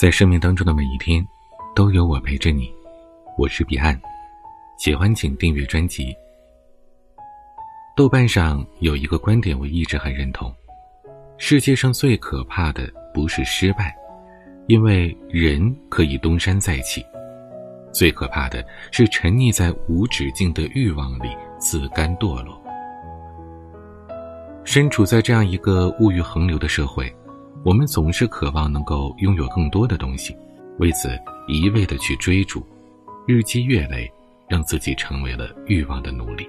在生命当中的每一天，都有我陪着你。我是彼岸，喜欢请订阅专辑。豆瓣上有一个观点，我一直很认同：世界上最可怕的不是失败，因为人可以东山再起；最可怕的是沉溺在无止境的欲望里，自甘堕落。身处在这样一个物欲横流的社会。我们总是渴望能够拥有更多的东西，为此一味的去追逐，日积月累，让自己成为了欲望的奴隶。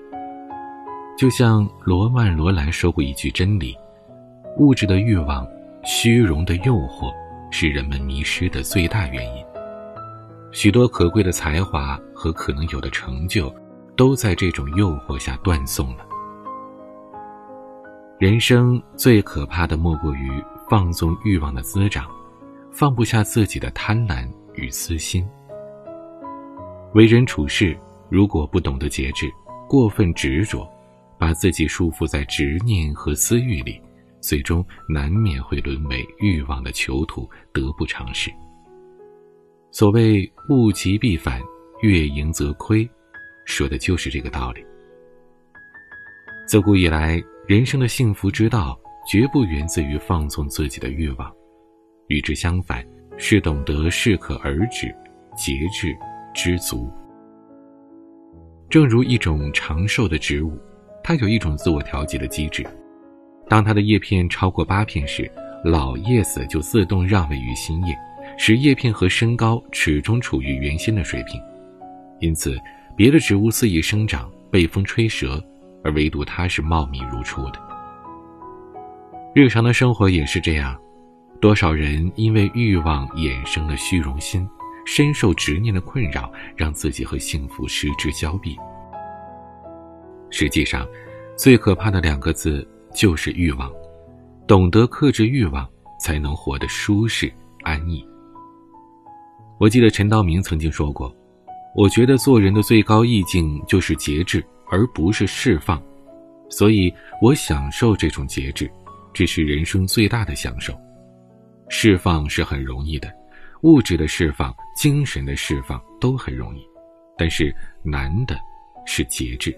就像罗曼·罗兰说过一句真理：物质的欲望、虚荣的诱惑，是人们迷失的最大原因。许多可贵的才华和可能有的成就，都在这种诱惑下断送了。人生最可怕的莫过于。放纵欲望的滋长，放不下自己的贪婪与私心。为人处事，如果不懂得节制，过分执着，把自己束缚在执念和私欲里，最终难免会沦为欲望的囚徒，得不偿失。所谓物极必反，月盈则亏，说的就是这个道理。自古以来，人生的幸福之道。绝不源自于放纵自己的欲望，与之相反，是懂得适可而止、节制、知足。正如一种长寿的植物，它有一种自我调节的机制，当它的叶片超过八片时，老叶子就自动让位于新叶，使叶片和身高始终处于原先的水平。因此，别的植物肆意生长，被风吹折，而唯独它是茂密如初的。日常的生活也是这样，多少人因为欲望衍生了虚荣心，深受执念的困扰，让自己和幸福失之交臂。实际上，最可怕的两个字就是欲望。懂得克制欲望，才能活得舒适安逸。我记得陈道明曾经说过：“我觉得做人的最高意境就是节制，而不是释放，所以我享受这种节制。”这是人生最大的享受，释放是很容易的，物质的释放、精神的释放都很容易，但是难的是节制。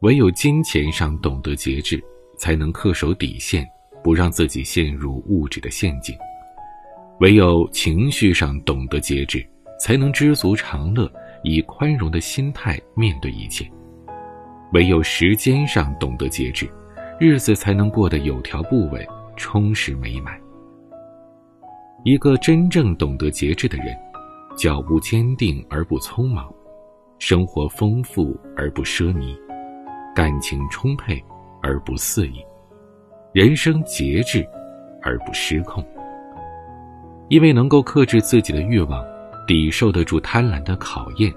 唯有金钱上懂得节制，才能恪守底线，不让自己陷入物质的陷阱；唯有情绪上懂得节制，才能知足常乐，以宽容的心态面对一切；唯有时间上懂得节制。日子才能过得有条不紊、充实美满。一个真正懂得节制的人，脚步坚定而不匆忙，生活丰富而不奢靡，感情充沛而不肆意，人生节制而不失控。因为能够克制自己的欲望，抵受得住贪婪的考验，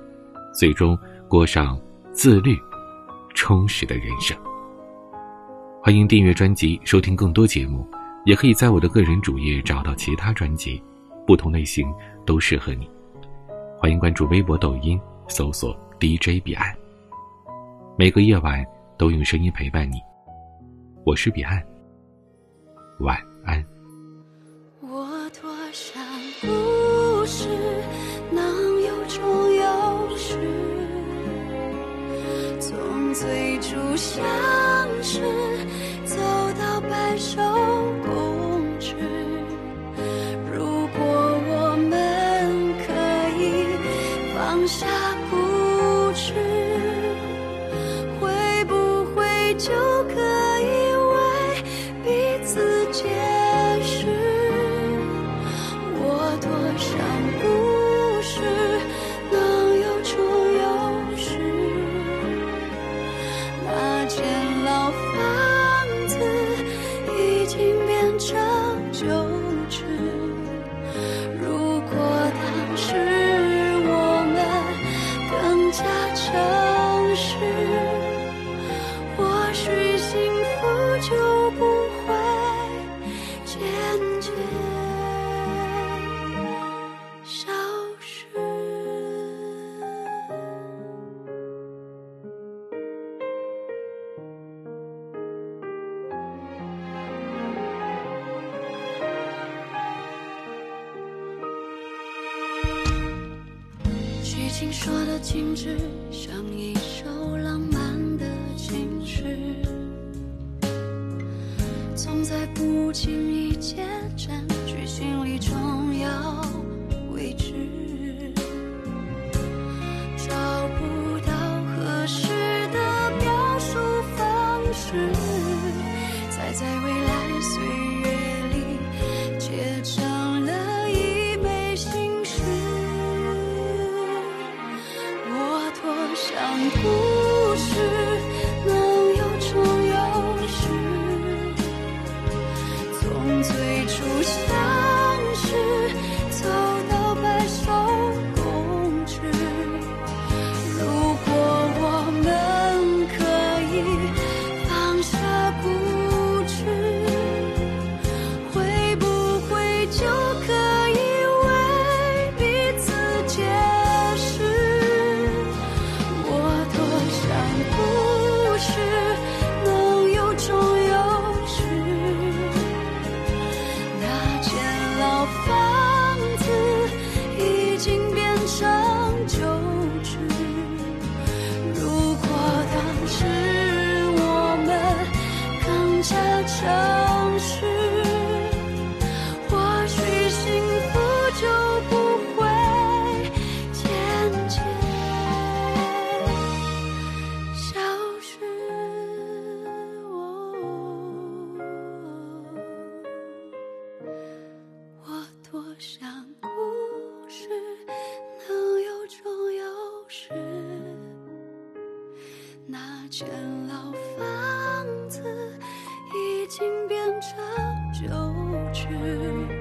最终过上自律、充实的人生。欢迎订阅专辑，收听更多节目，也可以在我的个人主页找到其他专辑，不同类型都适合你。欢迎关注微博、抖音，搜索 DJ 彼岸。每个夜晚都用声音陪伴你，我是彼岸。晚安。我多想故事能有种有时，从最初相识。手情说的精致，像一首浪漫的情诗，总在不经意间。想故事能有终有始。那间老房子已经变成旧址。